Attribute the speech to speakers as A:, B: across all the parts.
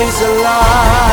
A: is
B: alive.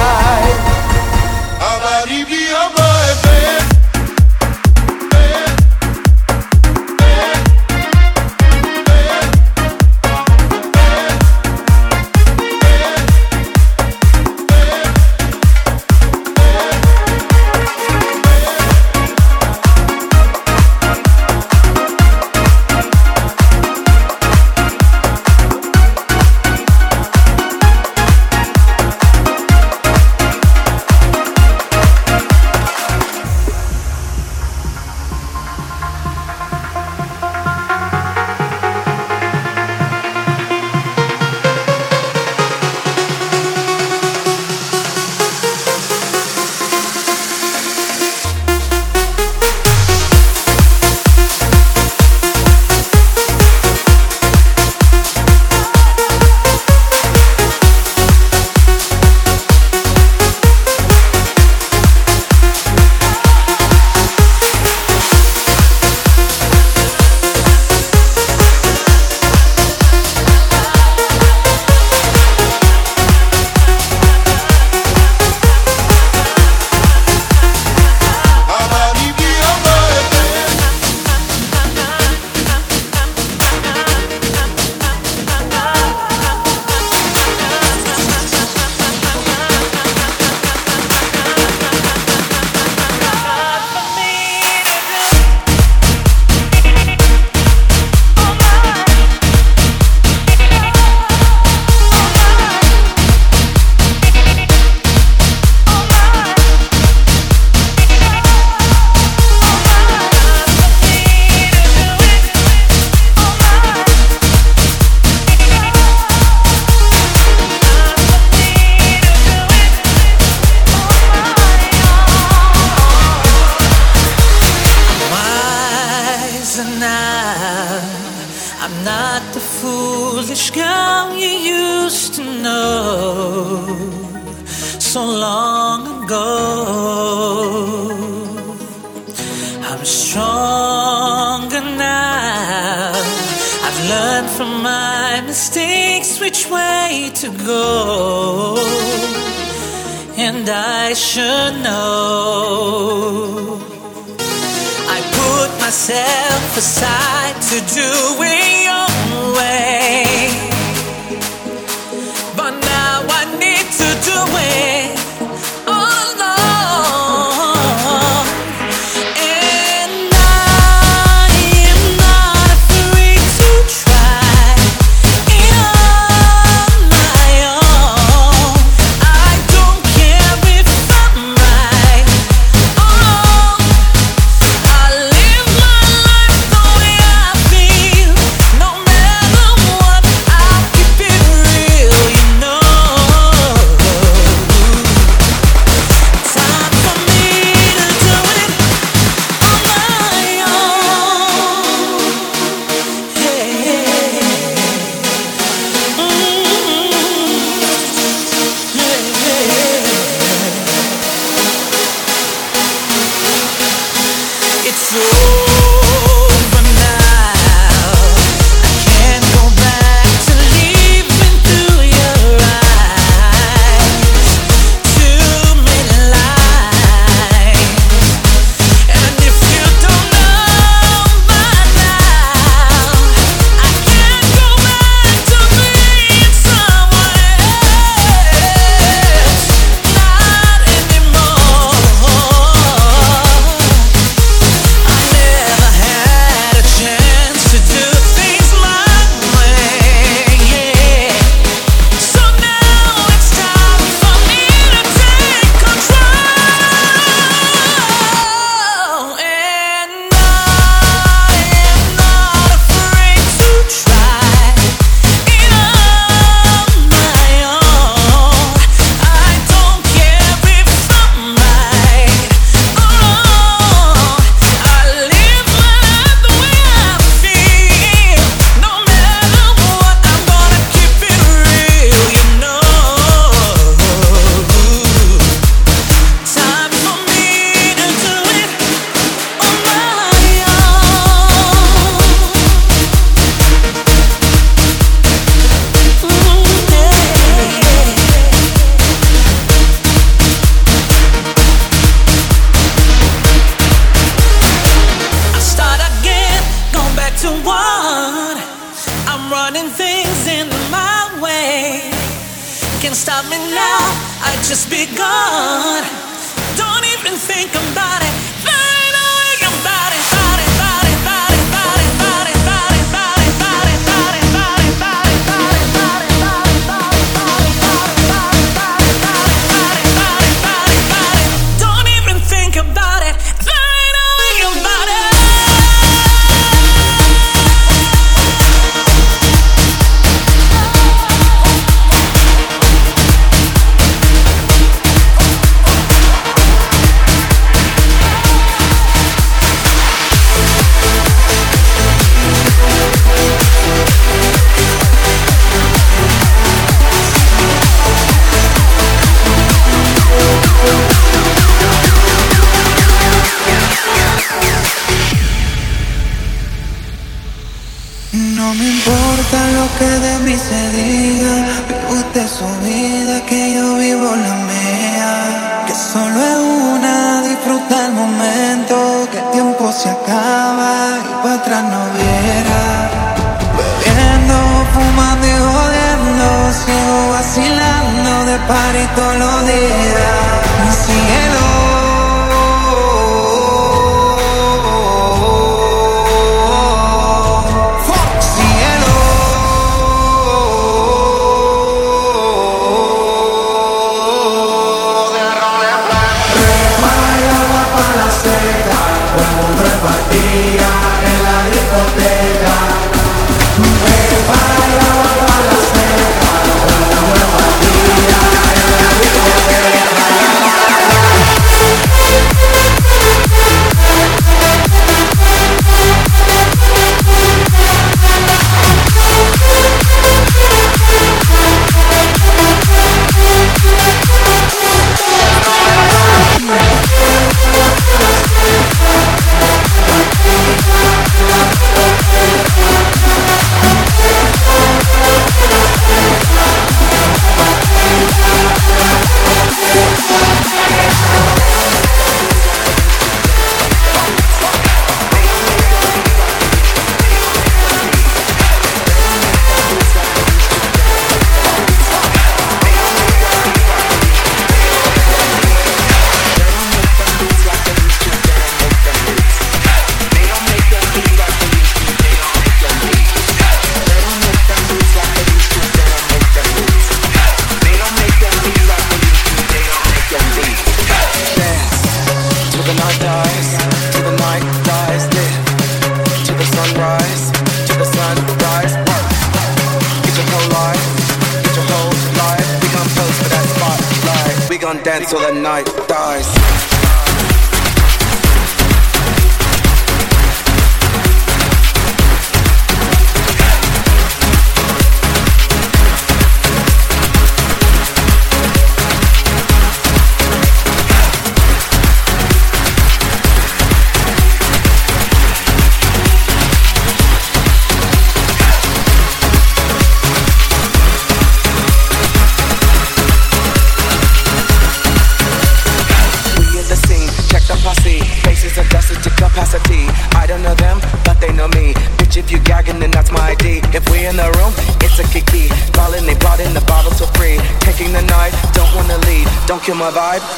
C: till the night.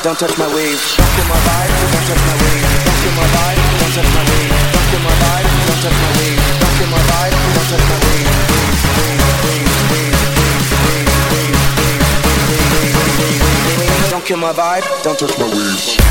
C: don't touch my weave. Don't kill my vibe, don't touch my weave. Don't kill my vibe, don't touch my weave. Don't kill my vibe, don't touch my weave. Don't kill my vibe, don't touch my weave. Don't kill my vibe, don't touch my weave.